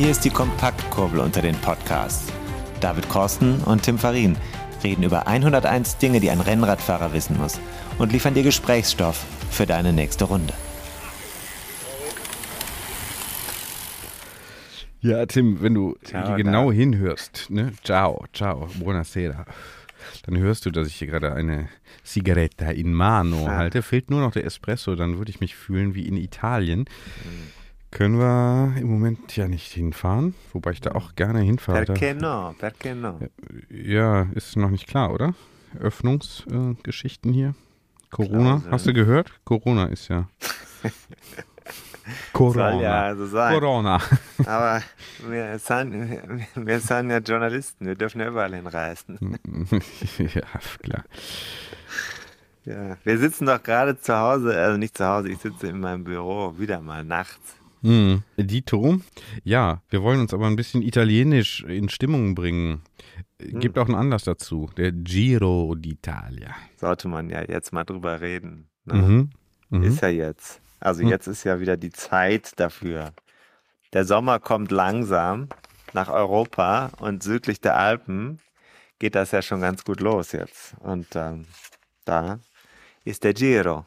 Hier ist die Kompaktkurbel unter den Podcasts. David Korsten und Tim Farin reden über 101 Dinge, die ein Rennradfahrer wissen muss und liefern dir Gesprächsstoff für deine nächste Runde. Ja, Tim, wenn du Ciao, genau da. hinhörst, ne? Ciao, ciao, buonasera. Dann hörst du, dass ich hier gerade eine Zigaretta in mano halte. Fehlt nur noch der Espresso, dann würde ich mich fühlen wie in Italien. Können wir im Moment ja nicht hinfahren, wobei ich da auch gerne hinfahre. Perché no? Perché no? Ja, ist noch nicht klar, oder? Öffnungsgeschichten äh, hier. Corona, hast du gehört? Corona ist ja. Corona. Soll ja so sein. Corona. Aber wir sind, wir sind ja Journalisten, wir dürfen ja überall hinreisen. ja, klar. Ja, wir sitzen doch gerade zu Hause, also nicht zu Hause, ich sitze in meinem Büro, wieder mal nachts. Mhm. Dito, ja, wir wollen uns aber ein bisschen italienisch in Stimmung bringen. Gibt auch einen Anlass dazu, der Giro d'Italia. Sollte man ja jetzt mal drüber reden. Ne? Mhm. Mhm. Ist ja jetzt. Also Hm. jetzt ist ja wieder die Zeit dafür. Der Sommer kommt langsam nach Europa und südlich der Alpen geht das ja schon ganz gut los jetzt. Und ähm, da ist der Giro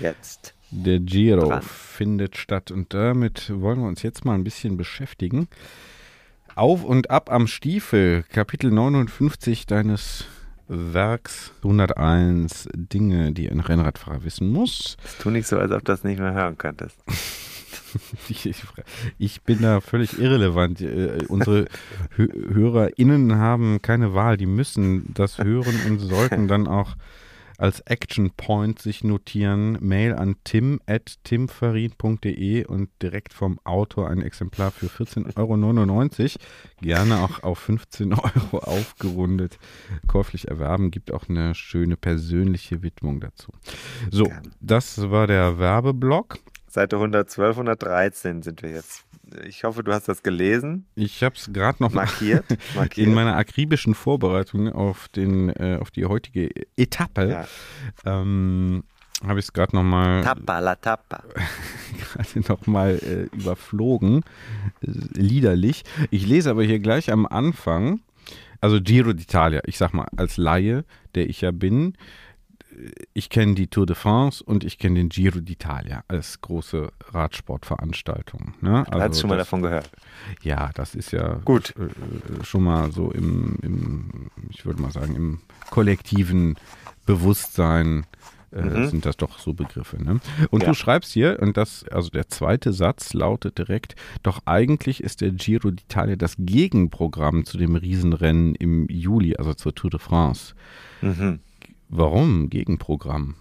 jetzt. Der Giro dran. findet statt und damit wollen wir uns jetzt mal ein bisschen beschäftigen. Auf und ab am Stiefel, Kapitel 59 deines Werks 101 Dinge, die ein Rennradfahrer wissen muss. Tu nicht so, als ob du das nicht mehr hören könntest. Ich, bin da völlig irrelevant. Äh, Unsere Hö HörerInnen haben keine Wahl. Die müssen das hören und sollten dann auch als Action Point sich notieren. Mail an tim at timfarin.de und direkt vom Autor ein Exemplar für 14,99 Euro. Gerne auch auf 15 Euro aufgerundet. Käuflich erwerben. Gibt auch eine schöne persönliche Widmung dazu. So, das war der Werbeblock. Seite 112, 113 sind wir jetzt. Ich hoffe, du hast das gelesen, Ich habe es gerade noch mal markiert. markiert. in meiner akribischen Vorbereitung auf, den, äh, auf die heutige Etappe. ja. Ähm, habe ich es gerade noch mal, Tappa, la Tappa. gerade noch mal äh, überflogen, äh, liederlich. Ich lese aber hier gleich am Anfang, also Giro d'Italia, ich sag mal als Laie, der ich ja bin, ich kenne die Tour de France und ich kenne den Giro d'Italia als große Radsportveranstaltung. Ne? Du hast schon mal das- davon gehört. Ja, das ist ja Gut. äh, schon mal so im, im, ich würde mal sagen, im kollektiven Bewusstsein äh, Mhm. sind das doch so Begriffe. Ne? Und Ja. du schreibst hier, und das, also der zweite Satz lautet direkt, doch eigentlich ist der Giro d'Italia das Gegenprogramm zu dem Riesenrennen im Juli, also zur Tour de France. Mhm. Warum Gegenprogramm?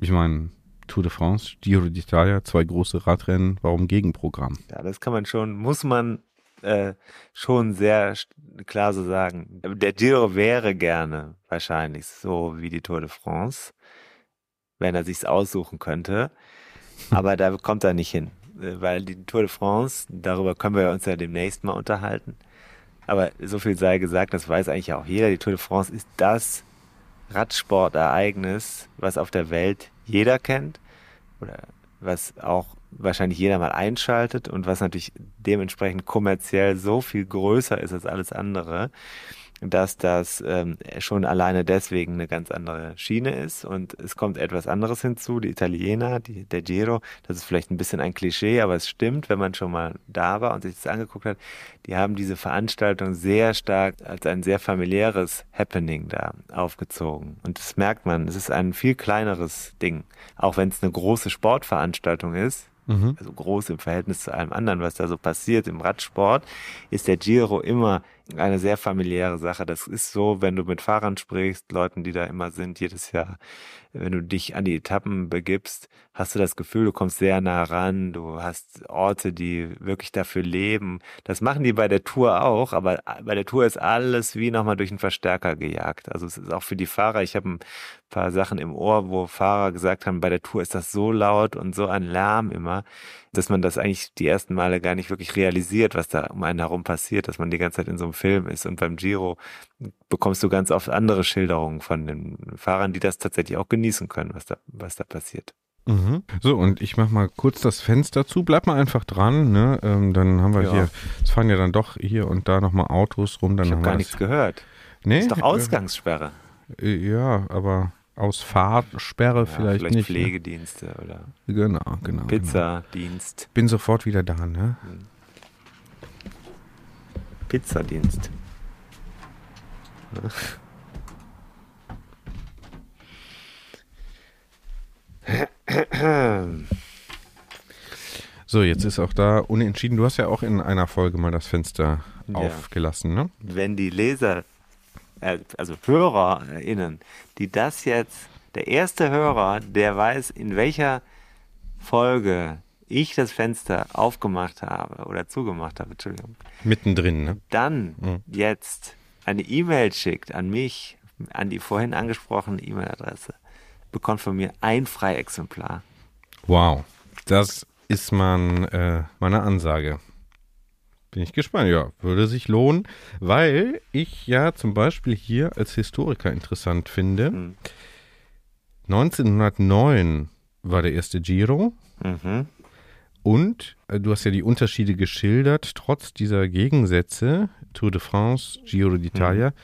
Ich meine, Tour de France, Giro d'Italia, zwei große Radrennen, warum Gegenprogramm? Ja, das kann man schon, muss man äh, schon sehr klar so sagen. Der Giro wäre gerne wahrscheinlich so wie die Tour de France, wenn er sich's aussuchen könnte. Aber da kommt er nicht hin, weil die Tour de France, darüber können wir uns ja demnächst mal unterhalten. Aber so viel sei gesagt, das weiß eigentlich auch jeder. Die Tour de France ist das Radsportereignis, was auf der Welt jeder kennt oder was auch wahrscheinlich jeder mal einschaltet und was natürlich dementsprechend kommerziell so viel größer ist als alles andere, dass das ähm, schon alleine deswegen eine ganz andere Schiene ist. Und es kommt etwas anderes hinzu, die Italiener, die, der Giro, das ist vielleicht ein bisschen ein Klischee, aber es stimmt, wenn man schon mal da war und sich das angeguckt hat, die haben diese Veranstaltung sehr stark als ein sehr familiäres Happening da aufgezogen. Und das merkt man, es ist ein viel kleineres Ding, auch wenn es eine große Sportveranstaltung ist, also groß im Verhältnis zu allem anderen, was da so passiert im Radsport, ist der Giro immer eine sehr familiäre Sache. Das ist so, wenn du mit Fahrern sprichst, Leuten, die da immer sind, jedes Jahr, wenn du dich an die Etappen begibst, hast du das Gefühl, du kommst sehr nah ran, du hast Orte, die wirklich dafür leben. Das machen die bei der Tour auch, aber bei der Tour ist alles wie nochmal durch einen Verstärker gejagt. Also es ist auch für die Fahrer, ich habe ein paar Sachen im Ohr, wo Fahrer gesagt haben, bei der Tour ist das so laut und so ein Lärm immer, dass man das eigentlich die ersten Male gar nicht wirklich realisiert, was da um einen herum passiert, dass man die ganze Zeit in so einem Film ist. Und beim Giro bekommst du ganz oft andere Schilderungen von den Fahrern, die das tatsächlich auch genießen können, was da, was da passiert. Mhm. So, und ich mach mal kurz das Fenster zu. Bleib mal einfach dran, ne? Ähm, dann haben wir ja. hier, es fahren ja dann doch hier und da nochmal Autos rum. Dann ich habe gar nichts gehört. Nee? Das ist doch Ausgangssperre. Äh, ja, aber aus Fahrsperre ja, vielleicht, vielleicht nicht. Ne? Pflegedienste ne? oder genau, genau. Pizzadienst. Genau. Bin sofort wieder da, ne? Hm. Pizzadienst. So, jetzt ist auch da unentschieden. Du hast ja auch in einer Folge mal das Fenster ja. aufgelassen, ne? Wenn die Leser äh, also HörerInnen, die das jetzt, der erste Hörer, der weiß, in welcher Folge ich das Fenster aufgemacht habe oder zugemacht habe, Entschuldigung. Mittendrin, ne? Dann mhm. jetzt eine E-Mail schickt an mich, an die vorhin angesprochene E-Mail-Adresse, bekommt von mir ein Freiexemplar. Wow, das ist man, äh, meine Ansage. Bin ich gespannt, ja, würde sich lohnen, weil ich ja zum Beispiel hier als Historiker interessant finde. Mhm. 1909 war der erste Giro. Mhm. Und äh, du hast ja die Unterschiede geschildert, trotz dieser Gegensätze, Tour de France, Giro d'Italia, mhm.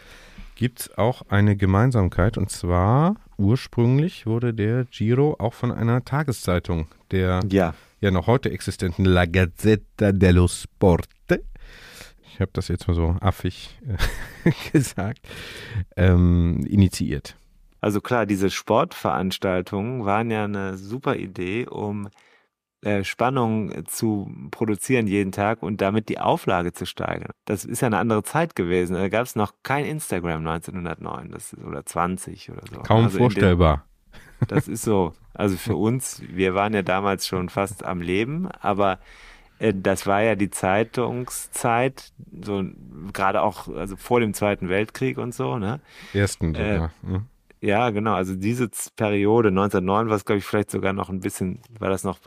gibt es auch eine Gemeinsamkeit. Und zwar ursprünglich wurde der Giro auch von einer Tageszeitung, der ja, ja noch heute existenten La Gazzetta dello Sport, ich habe das jetzt mal so affig äh, gesagt, ähm, initiiert. Also klar, diese Sportveranstaltungen waren ja eine super Idee, um äh, Spannung zu produzieren jeden Tag und damit die Auflage zu steigern. Das ist ja eine andere Zeit gewesen. Da gab es noch kein Instagram 1909 das ist, oder 20 oder so. Kaum also vorstellbar. Den, das ist so. Also für uns, wir waren ja damals schon fast am Leben, aber das war ja die Zeitungszeit, so gerade auch also vor dem Zweiten Weltkrieg und so, ne? Ersten äh, sogar. Äh, ja, genau. Also diese Periode 1909 war es, glaube ich, vielleicht sogar noch ein bisschen, war das noch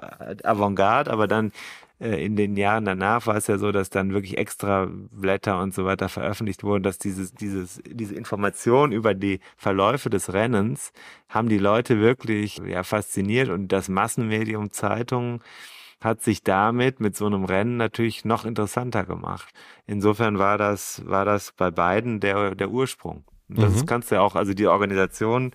Avantgarde, aber dann äh, in den Jahren danach war es ja so, dass dann wirklich extra Blätter und so weiter veröffentlicht wurden, dass dieses, dieses, diese Information über die Verläufe des Rennens haben die Leute wirklich ja fasziniert und das Massenmedium Zeitungen hat sich damit mit so einem Rennen natürlich noch interessanter gemacht. Insofern war das, war das bei beiden der, der Ursprung. das mhm. kannst du ja auch, also die Organisation,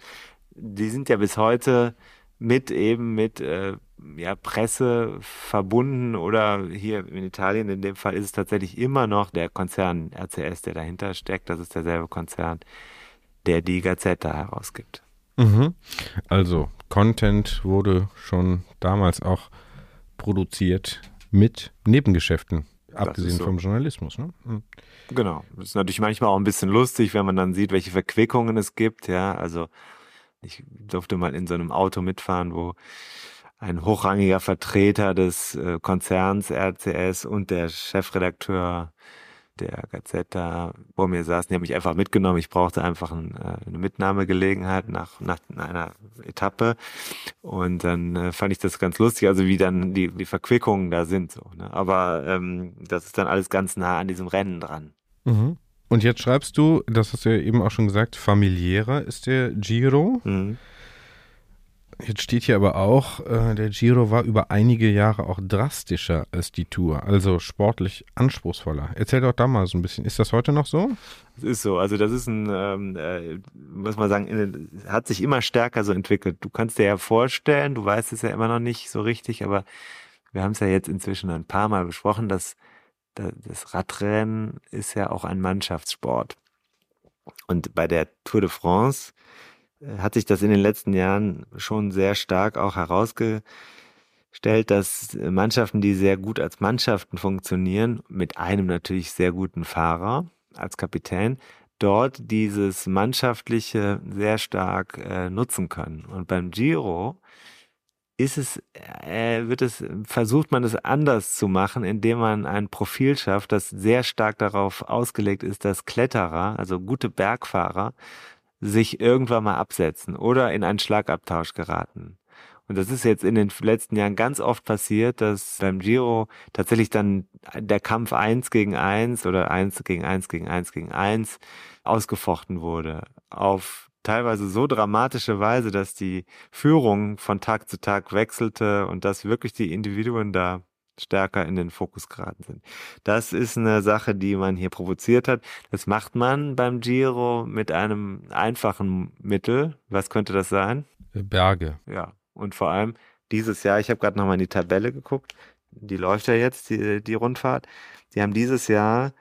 die sind ja bis heute mit eben mit äh, ja, Presse verbunden oder hier in Italien in dem Fall ist es tatsächlich immer noch der Konzern RCS, der dahinter steckt. Das ist derselbe Konzern, der die Gazzetta herausgibt. Mhm. Also Content wurde schon damals auch produziert mit Nebengeschäften, abgesehen so. vom Journalismus. Ne? Mhm. Genau. Das ist natürlich manchmal auch ein bisschen lustig, wenn man dann sieht, welche Verquickungen es gibt. Ja, also ich durfte mal in so einem Auto mitfahren, wo ein hochrangiger Vertreter des äh, Konzerns RCS und der Chefredakteur der Gazetta vor mir saßen, die haben mich einfach mitgenommen. Ich brauchte einfach ein, äh, eine Mitnahmegelegenheit nach, nach einer Etappe. Und dann äh, fand ich das ganz lustig, also wie dann die, die Verquickungen da sind. So, ne? Aber ähm, das ist dann alles ganz nah an diesem Rennen dran. Mhm. Und jetzt schreibst du, das hast du ja eben auch schon gesagt, familiärer ist der Giro. Mhm. Jetzt steht hier aber auch, äh, der Giro war über einige Jahre auch drastischer als die Tour, also sportlich anspruchsvoller. Erzähl doch da mal so ein bisschen. Ist das heute noch so? Es ist so. Also das ist ein, ähm, äh, muss man sagen, in, hat sich immer stärker so entwickelt. Du kannst dir ja vorstellen, du weißt es ja immer noch nicht so richtig, aber wir haben es ja jetzt inzwischen ein paar Mal besprochen, dass das Radrennen ist ja auch ein Mannschaftssport. Und bei der Tour de France hat sich das in den letzten Jahren schon sehr stark auch herausgestellt, dass Mannschaften, die sehr gut als Mannschaften funktionieren, mit einem natürlich sehr guten Fahrer, als Kapitän, dort dieses Mannschaftliche sehr stark äh, nutzen können. Und beim Giro ist es, äh, wird es, versucht man es anders zu machen, indem man ein Profil schafft, das sehr stark darauf ausgelegt ist, dass Kletterer, also gute Bergfahrer, sich irgendwann mal absetzen oder in einen Schlagabtausch geraten. Und das ist jetzt in den letzten Jahren ganz oft passiert, dass beim Giro tatsächlich dann der Kampf eins gegen eins oder eins gegen eins gegen eins gegen eins ausgefochten wurde. Auf teilweise so dramatische Weise, dass die Führung von Tag zu Tag wechselte und dass wirklich die Individuen da stärker in den Fokus geraten sind. Das ist eine Sache, die man hier provoziert hat. Das macht man beim Giro mit einem einfachen Mittel. Was könnte das sein? Berge. Ja, und vor allem dieses Jahr, ich habe gerade nochmal in die Tabelle geguckt, die läuft ja jetzt, die, die Rundfahrt. Die haben dieses Jahr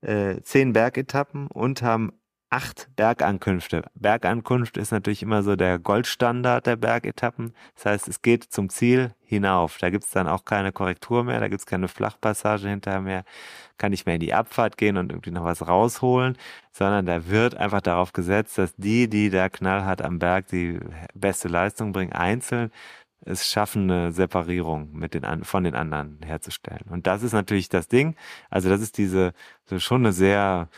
äh, zehn Bergetappen und haben acht Bergankünfte. Bergankunft ist natürlich immer so der Goldstandard der Bergetappen. Das heißt, es geht zum Ziel hinauf. Da gibt's dann auch keine Korrektur mehr, da gibt's keine Flachpassage hinterher mehr, kann nicht mehr in die Abfahrt gehen und irgendwie noch was rausholen, sondern da wird einfach darauf gesetzt, dass die, die da knallhart am Berg die beste Leistung bringen, einzeln es schaffen, eine Separierung mit den, von den anderen herzustellen. Und das ist natürlich das Ding. Also das ist diese, so schon eine sehr,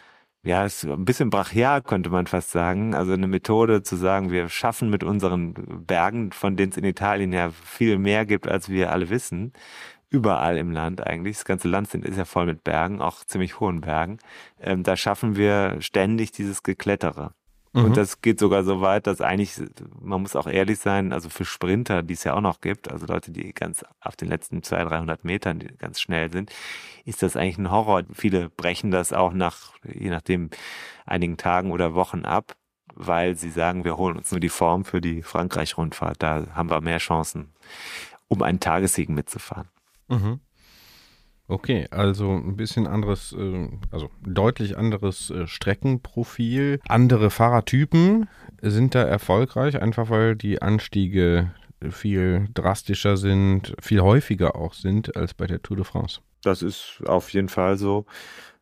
ja, ist ein bisschen brachial, könnte man fast sagen. Also eine Methode zu sagen, wir schaffen mit unseren Bergen, von denen es in Italien ja viel mehr gibt, als wir alle wissen, überall im Land eigentlich. Das ganze Land ist ja voll mit Bergen, auch ziemlich hohen Bergen. Ähm, da schaffen wir ständig dieses Geklettere. Mhm. Und das geht sogar so weit, dass eigentlich, man muss auch ehrlich sein, also für Sprinter, die es ja auch noch gibt, also Leute, die ganz auf den letzten 200, 300 Metern ganz schnell sind, ist das eigentlich ein Horror. Viele brechen das auch nach, je nachdem, einigen Tagen oder Wochen ab, weil sie sagen, wir holen uns nur die Form für die Frankreich-Rundfahrt. Da haben wir mehr Chancen, um einen Tagessieg mitzufahren. Mhm. Okay, also ein bisschen anderes, äh, also deutlich anderes äh, Streckenprofil. Andere Fahrertypen sind da erfolgreich, einfach weil die Anstiege viel drastischer sind, viel häufiger auch sind als bei der Tour de France. Das ist auf jeden Fall so.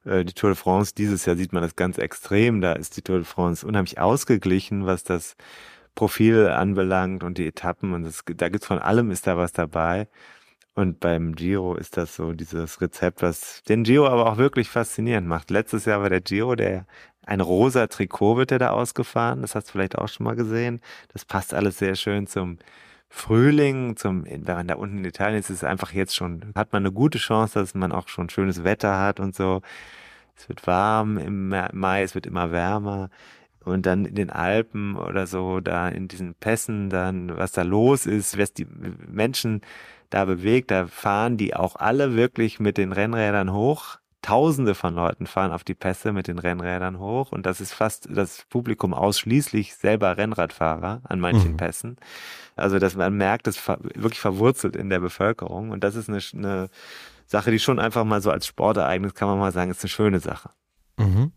Äh, die Tour de France, dieses Jahr sieht man das ganz extrem. Da ist die Tour de France unheimlich ausgeglichen, was das Profil anbelangt und die Etappen. Und das, da gibt's von allem ist da was dabei. Und beim Giro ist das so dieses Rezept, was den Giro aber auch wirklich faszinierend macht. Letztes Jahr war der Giro, der ein rosa Trikot wird der da ausgefahren. Das hast du vielleicht auch schon mal gesehen. Das passt alles sehr schön zum Frühling, zum, wenn man da unten in Italien ist, ist es einfach jetzt schon, hat man eine gute Chance, dass man auch schon schönes Wetter hat und so. Es wird warm im Mai, es wird immer wärmer. Und dann in den Alpen oder so, da in diesen Pässen, dann, was da los ist, was die Menschen da bewegt. Da fahren die auch alle wirklich mit den Rennrädern hoch. Tausende von Leuten fahren auf die Pässe mit den Rennrädern hoch und das ist fast das Publikum ausschließlich selber Rennradfahrer an manchen mhm. Pässen. Also dass man merkt, es wirklich verwurzelt in der Bevölkerung und das ist eine, eine Sache, die schon einfach mal so als Sportereignis kann man mal sagen, ist eine schöne Sache. Mhm.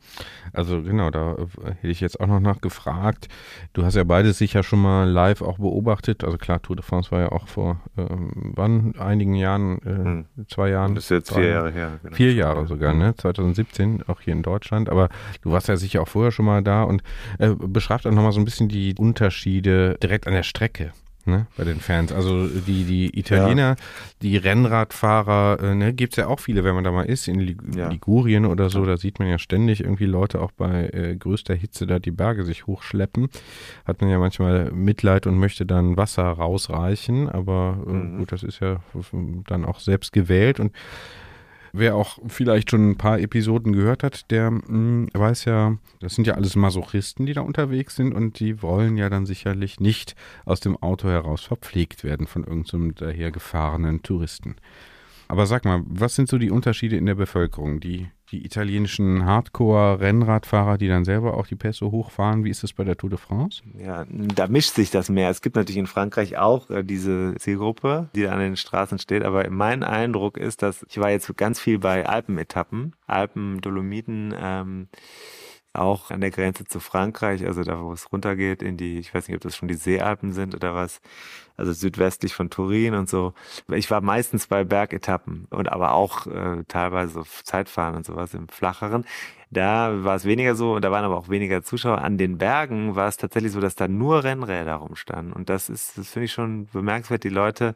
Also genau, da äh, hätte ich jetzt auch noch nachgefragt. Du hast ja beides sicher schon mal live auch beobachtet. Also klar, Tour de France war ja auch vor ähm, wann? Einigen Jahren, äh, hm. zwei Jahren. Das ist jetzt vier Jahre her. Genau. Vier Jahre sogar, ne? 2017, auch hier in Deutschland. Aber du warst ja sicher auch vorher schon mal da und äh, beschreib dann nochmal so ein bisschen die Unterschiede direkt an der Strecke ne, bei den Fans. Also die, die Italiener, ja. die Rennradfahrer, äh, ne, gibt es ja auch viele, wenn man da mal ist, in Lig ja. Ligurien oder so, da sieht man ja ständig irgendwie Leute auch bei äh, größter Hitze da die Berge sich hochschleppen. Hat man ja manchmal Mitleid und möchte dann Wasser rausreichen, aber äh, mhm. gut, das ist ja dann auch selbst gewählt und Wer auch vielleicht schon ein paar Episoden gehört hat, der mh, hm, weiß ja, das sind ja alles Masochisten, die da unterwegs sind und die wollen ja dann sicherlich nicht aus dem Auto heraus verpflegt werden von irgendeinem so dahergefahrenen Touristen. Aber sag mal, was sind so die Unterschiede in der Bevölkerung? Die die italienischen Hardcore-Rennradfahrer, die dann selber auch die Pässe hochfahren. Wie ist das bei der Tour de France? Ja, da mischt sich das mehr. Es gibt natürlich in Frankreich auch äh, diese Zielgruppe, die an den Straßen steht. Aber mein Eindruck ist, dass ich war jetzt ganz viel bei Alpenetappen, Alpen, Dolomiten, ähm, auch an der Grenze zu Frankreich, also da, wo es runtergeht in die, ich weiß nicht, ob das schon die Seealpen sind oder was, also südwestlich von Turin und so. Ich war meistens bei Bergetappen und aber auch äh, teilweise Zeitfahren und sowas im Flacheren. Da war es weniger so, da waren aber auch weniger Zuschauer. An den Bergen war es tatsächlich so, dass da nur Rennräder rumstanden. Und das ist, das finde ich schon bemerkenswert. Die Leute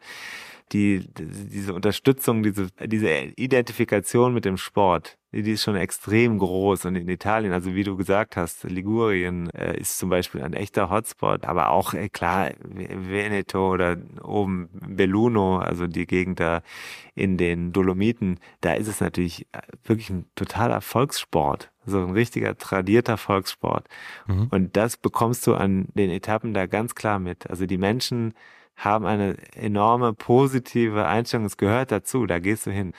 die, diese Unterstützung, diese, diese Identifikation mit dem Sport, die ist schon extrem groß. Und in Italien, also wie du gesagt hast, Ligurien äh, ist zum Beispiel ein echter Hotspot, aber auch, äh, klar, Veneto oder oben Belluno, also die Gegend da in den Dolomiten, da ist es natürlich äh, wirklich ein totaler Volkssport. So ein richtiger tradierter Volkssport. Mhm. Und das bekommst du an den Etappen da ganz klar mit. Also die Menschen haben eine enorme positive Einstellung. Es gehört dazu, da gehst du hin.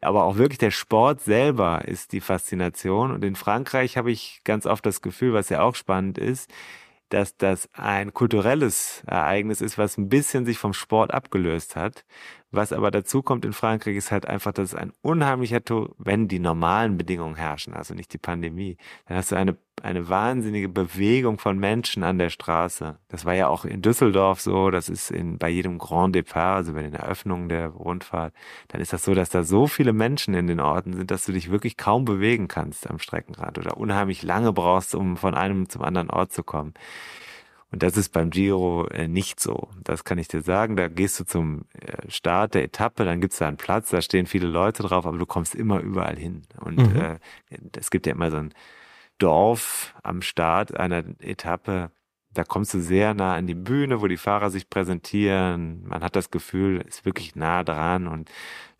Aber auch wirklich der Sport selber ist die Faszination. Und in Frankreich habe ich ganz oft das Gefühl, was ja auch spannend ist, dass das ein kulturelles Ereignis ist, was ein bisschen sich vom Sport abgelöst hat. Was aber dazu kommt in Frankreich ist halt einfach, dass es ein unheimlicher, Tour, wenn die normalen Bedingungen herrschen, also nicht die Pandemie, dann hast du eine, eine wahnsinnige Bewegung von Menschen an der Straße. Das war ja auch in Düsseldorf so, das ist in, bei jedem Grand Depart, also bei den Eröffnungen der Rundfahrt, dann ist das so, dass da so viele Menschen in den Orten sind, dass du dich wirklich kaum bewegen kannst am Streckenrad oder unheimlich lange brauchst, um von einem zum anderen Ort zu kommen. Und das ist beim Giro äh, nicht so. Das kann ich dir sagen. Da gehst du zum äh, Start der Etappe, dann gibt's da einen Platz, da stehen viele Leute drauf, aber du kommst immer überall hin. Und mhm. äh, es gibt ja immer so ein Dorf am Start einer Etappe, da kommst du sehr nah an die Bühne, wo die Fahrer sich präsentieren. Man hat das Gefühl, ist wirklich nah dran. Und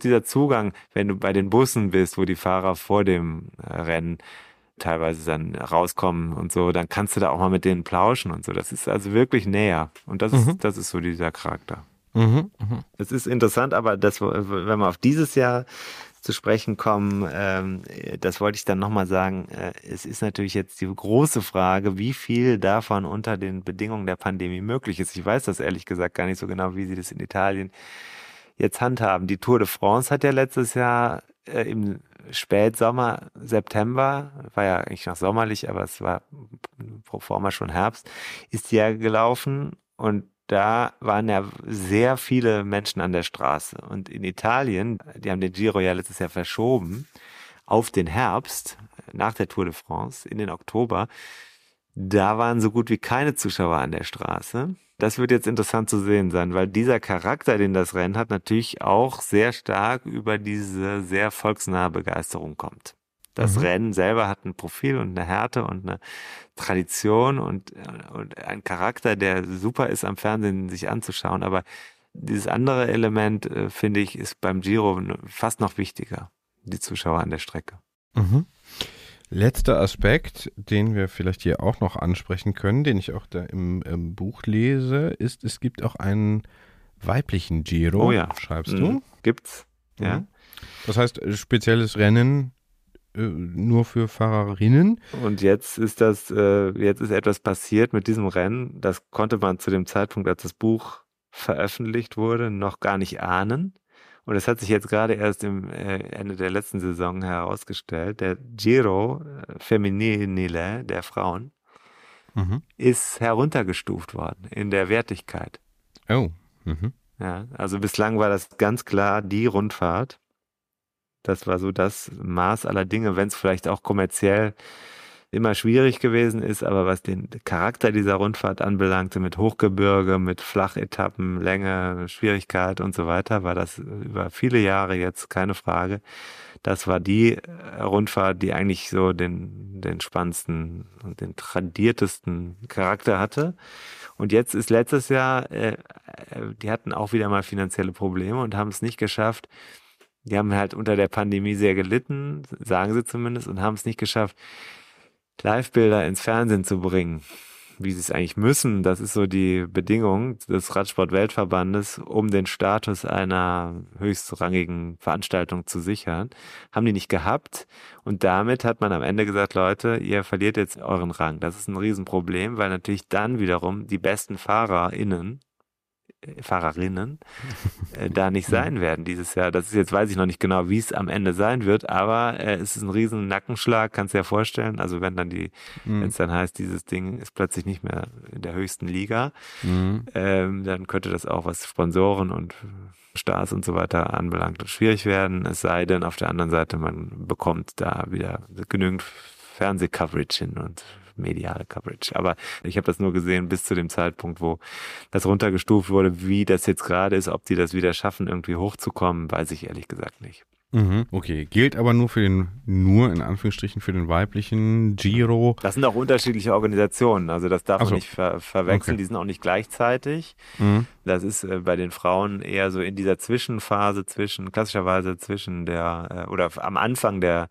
dieser Zugang, wenn du bei den Bussen bist, wo die Fahrer vor dem äh, Rennen teilweise dann rauskommen und so, dann kannst du da auch mal mit denen plauschen und so. Das ist also wirklich näher. Und das mhm. ist, das ist so dieser Charakter. Mhm, mh. Es ist interessant, aber das, wenn wir auf dieses Jahr zu sprechen kommen, ähm, das wollte ich dann nochmal sagen. Äh, es ist natürlich jetzt die große Frage, wie viel davon unter den Bedingungen der Pandemie möglich ist. Ich weiß das ehrlich gesagt gar nicht so genau, wie sie das in Italien jetzt handhaben. Die Tour de France hat ja letztes Jahr äh, im Spätsommer, September, war ja eigentlich noch sommerlich, aber es war pro forma schon Herbst, ist die ja gelaufen und da waren ja sehr viele Menschen an der Straße. Und in Italien, die haben den Giro ja letztes Jahr verschoben auf den Herbst, nach der Tour de France, in den Oktober. Da waren so gut wie keine Zuschauer an der Straße. Das wird jetzt interessant zu sehen sein, weil dieser Charakter, den das Rennen hat, natürlich auch sehr stark über diese sehr volksnahe Begeisterung kommt. Das mhm. Rennen selber hat ein Profil und eine Härte und eine Tradition und, und ein Charakter, der super ist am Fernsehen sich anzuschauen. Aber dieses andere Element, äh, finde ich, ist beim Giro fast noch wichtiger. Die Zuschauer an der Strecke. Mhm. Letzter Aspekt, den wir vielleicht hier auch noch ansprechen können, den ich auch da im, im Buch lese, ist, es gibt auch einen weiblichen Giro. Oh ja. Schreibst du? Mhm. Gibt's. Ja. Mhm. Das heißt, spezielles Rennen äh, nur für Fahrerinnen. Und jetzt ist das, äh, jetzt ist etwas passiert mit diesem Rennen. Das konnte man zu dem Zeitpunkt, als das Buch veröffentlicht wurde, noch gar nicht ahnen. Und es hat sich jetzt gerade erst im äh, Ende der letzten Saison herausgestellt, der Giro äh, Feminile der Frauen mhm. ist heruntergestuft worden in der Wertigkeit. Oh. Mhm. Ja, also bislang war das ganz klar die Rundfahrt. Das war so das Maß aller Dinge, wenn es vielleicht auch kommerziell immer schwierig gewesen ist, aber was den Charakter dieser Rundfahrt anbelangte, mit Hochgebirge, mit Flachetappen, Länge, Schwierigkeit und so weiter, war das über viele Jahre jetzt keine Frage. Das war die äh, Rundfahrt, die eigentlich so den, den spannendsten und den tradiertesten Charakter hatte. Und jetzt ist letztes Jahr, äh, äh, die hatten auch wieder mal finanzielle Probleme und haben es nicht geschafft. Die haben halt unter der Pandemie sehr gelitten, sagen sie zumindest, und haben es nicht geschafft, Live-Bilder ins Fernsehen zu bringen, wie sie es eigentlich müssen. Das ist so die Bedingung des Radsport-Weltverbandes, um den Status einer höchstrangigen Veranstaltung zu sichern. Haben die nicht gehabt. Und damit hat man am Ende gesagt, Leute, ihr verliert jetzt euren Rang. Das ist ein Riesenproblem, weil natürlich dann wiederum die besten FahrerInnen Fahrerinnen äh, da nicht sein werden dieses Jahr. Das ist jetzt, weiß ich noch nicht genau, wie es am Ende sein wird, aber äh, es ist ein riesen Nackenschlag, kannst du dir ja vorstellen. Also wenn dann die, mhm. wenn es dann heißt, dieses Ding ist plötzlich nicht mehr in der höchsten Liga, mhm. ähm, dann könnte das auch was Sponsoren und Stars und so weiter anbelangt schwierig werden. Es sei denn, auf der anderen Seite, man bekommt da wieder genügend Fernsehcoverage hin und mediale Coverage. Aber ich habe das nur gesehen bis zu dem Zeitpunkt, wo das runtergestuft wurde. Wie das jetzt gerade ist, ob die das wieder schaffen, irgendwie hochzukommen, weiß ich ehrlich gesagt nicht. Mhm, okay, gilt aber nur für den, nur in Anführungsstrichen für den weiblichen Giro. Das sind auch unterschiedliche Organisationen, also das darf so. man nicht ver verwechseln, okay. die sind auch nicht gleichzeitig. Mhm. Das ist äh, bei den Frauen eher so in dieser Zwischenphase zwischen, klassischerweise zwischen der, äh, oder am Anfang der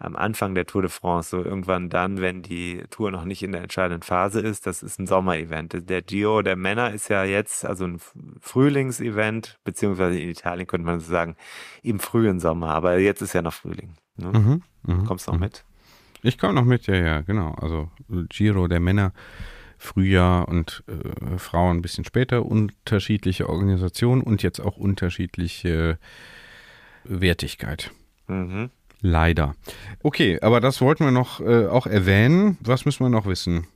am Anfang der Tour de France, so irgendwann dann, wenn die Tour noch nicht in der entscheidenden Phase ist. Das ist ein Sommerevent. Der Giro der Männer ist ja jetzt also ein Frühlingsevent, beziehungsweise in Italien könnte man so sagen, im frühen Sommer. Aber jetzt ist ja noch Frühling. Ne? Mhm, mh, Kommst du noch mh. mit? Ich komme noch mit, ja, ja, genau. Also Giro der Männer. Frühjahr und äh, Frauen ein bisschen später, unterschiedliche Organisationen und jetzt auch unterschiedliche Wertigkeit. Mhm. Leider. Okay, aber das wollten wir noch äh, auch erwähnen. Was müssen wir noch wissen?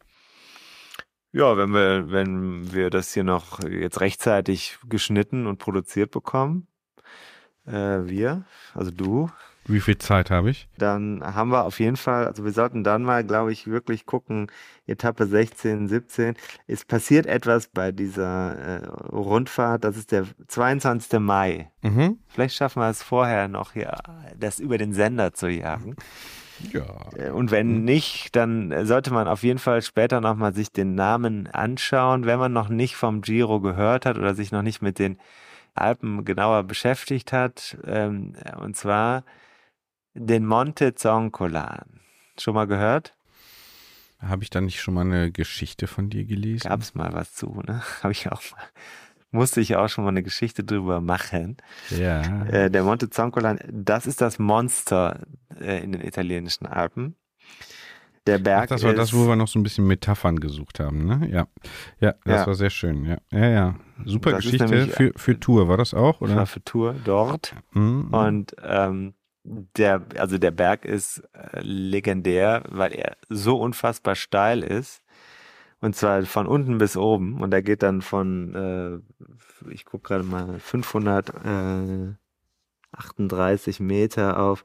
Ja, wenn wir, wenn wir das hier noch jetzt rechtzeitig geschnitten und produziert bekommen, äh, wir, also du, wie viel Zeit habe ich? Dann haben wir auf jeden Fall, also wir sollten dann mal, glaube ich, wirklich gucken, Etappe 16, 17. Es passiert etwas bei dieser äh, Rundfahrt, das ist der 22. Mai. Mhm. Vielleicht schaffen wir es vorher noch hier, das über den Sender zu jagen. Ja. Äh, und wenn nicht, dann sollte man auf jeden Fall später nochmal sich den Namen anschauen, wenn man noch nicht vom Giro gehört hat oder sich noch nicht mit den Alpen genauer beschäftigt hat. Ähm, und zwar den Monte Zoncolan. Schon mal gehört? Habe ich da nicht schon mal eine Geschichte von dir gelesen? Gab es mal was zu, ne? Habe ich auch mal. Musste ich auch schon mal eine Geschichte drüber machen. Ja. Äh, der Monte Zoncolan, das ist das Monster äh, in den italienischen Alpen. Der Berg Ach, das war ist, das, wo wir noch so ein bisschen Metaphern gesucht haben, ne? Ja. Ja, das ja. war sehr schön, ja. Ja, ja. Super das Geschichte für, für Tour, war das auch, oder? War für Tour dort. Mhm. Und ähm, der, also der Berg ist äh, legendär, weil er so unfassbar steil ist. Und zwar von unten bis oben. Und er geht dann von, äh, ich gucke gerade mal, 538 Meter auf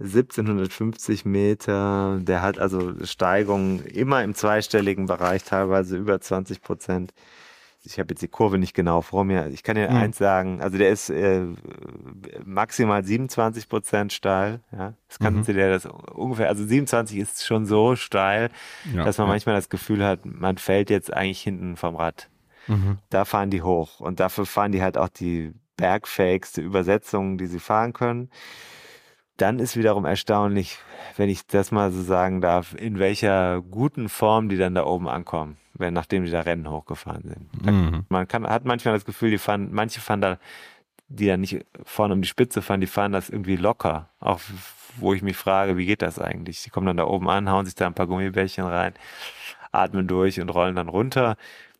1750 Meter. Der hat also Steigungen immer im zweistelligen Bereich, teilweise über 20 Prozent ich habe jetzt die Kurve nicht genau vor mir. Ich kann dir mhm. eins sagen, also der ist äh, maximal 27 Prozent steil. Ja, das kannst mhm. du dir das ungefähr, also 27 ist schon so steil, ja, dass man ja. manchmal das Gefühl hat, man fällt jetzt eigentlich hinten vom Rad. Mhm. Da fahren die hoch und dafür fahren die halt auch die bergfähigste Übersetzung, die sie fahren können. Dann ist wiederum erstaunlich, wenn ich das mal so sagen darf, in welcher guten Form die dann da oben ankommen wenn, nachdem die da Rennen hochgefahren sind. Mhm. Man kann, hat manchmal das Gefühl, die fahren, manche fahren da, die ja nicht vorne um die Spitze fahren, die fahren das irgendwie locker. Auch wo ich mich frage, wie geht das eigentlich? Die kommen dann da oben an, hauen sich da ein paar Gummibärchen rein, atmen durch und rollen dann runter.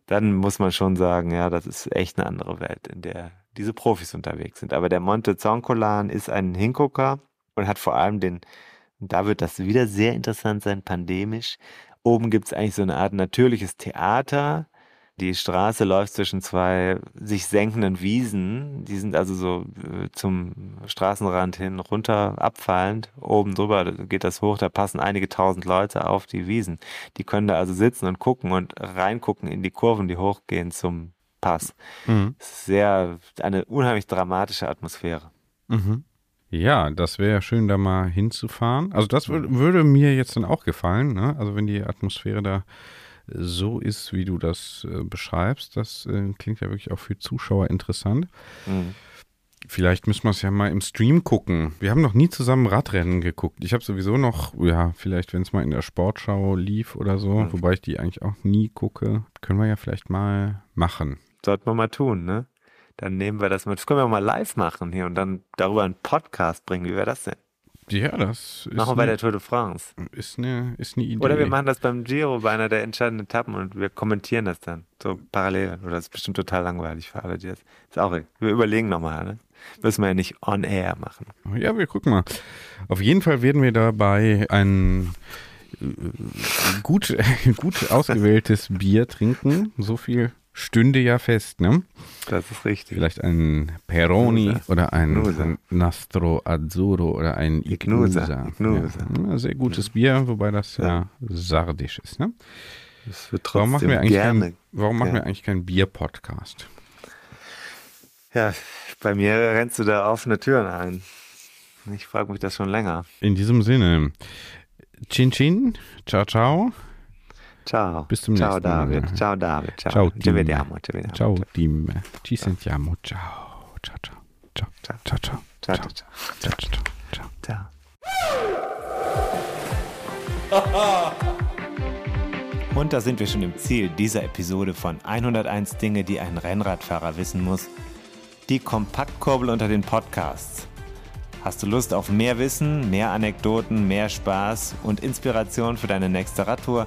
Dann muss man schon sagen, ja, das ist echt eine andere Welt, in der diese Profis unterwegs sind. Aber der Monte Zoncolan ist ein Hingucker und hat vor allem den, da wird das wieder sehr interessant sein, pandemisch, Oben gibt es eigentlich so eine Art natürliches Theater. Die Straße läuft zwischen zwei sich senkenden Wiesen. Die sind also so äh, zum Straßenrand hin runter abfallend. Oben drüber geht das hoch, da passen einige tausend Leute auf die Wiesen. Die können da also sitzen und gucken und reingucken in die Kurven, die hochgehen zum Pass. Mhm. Sehr, eine unheimlich dramatische Atmosphäre. Mhm. Ja, das wäre schön, da mal hinzufahren. Also das würde mir jetzt dann auch gefallen, ne? Also wenn die Atmosphäre da so ist, wie du das äh, beschreibst, das äh, klingt ja wirklich auch für Zuschauer interessant. Mhm. Vielleicht müssen wir es ja mal im Stream gucken. Wir haben noch nie zusammen Radrennen geguckt. Ich habe sowieso noch, ja, vielleicht, wenn es mal in der Sportschau lief oder so, mhm. wobei ich die eigentlich auch nie gucke, können wir ja vielleicht mal machen. Sollten wir mal tun, ne? Dann nehmen wir das mit. Das können wir auch mal live machen hier und dann darüber einen Podcast bringen. Wie wäre das denn? Ja, das ist. Machen wir bei der Tour de France. Ist eine, ist eine Idee. Oder wir machen das beim Giro bei einer der entscheidenden Etappen und wir kommentieren das dann. So parallel. Oder das ist bestimmt total langweilig für alle, die das. Ist auch, wir überlegen nochmal, ne? Müssen wir ja nicht on air machen. Ja, wir gucken mal. Auf jeden Fall werden wir dabei ein äh, gut, gut ausgewähltes Bier trinken. So viel stünde ja fest, ne? Das ist richtig. Vielleicht ein Peroni Ignusa. oder ein, Ignusa. ein Nastro Azzurro oder ein Ignusa. Ignusa. Ja, sehr gutes Bier, wobei das ja, sardisch ist. Ne? Das wird Warum trotzdem machen wir eigentlich gerne. kein, warum machen ja. wir eigentlich keinen Bier-Podcast? Ja, bei mir rennst du da offene Türen ein. Ich frage mich das schon länger. In diesem Sinne, Chin Chin, ciao ciao, Ciao. Bis zum Ciao, nächsten Mal. David. Ciao, David. Ciao. Ciao, Ci Tim. vediamo, ci vediamo. ciao team, ci sentiamo, ciao, ciao ciao, ciao, Ciao. ciao, ciao, Ciao, ciao, ciao, ciao, ciao, ciao. ciao. Und da sind wir schon im Ziel dieser Episode von 101 Dinge, die ein Rennradfahrer wissen muss. Die Kompaktkurbel unter den Podcasts. Hast du Lust auf mehr Wissen, mehr Anekdoten, mehr Spaß und Inspiration für deine nächste Radtour?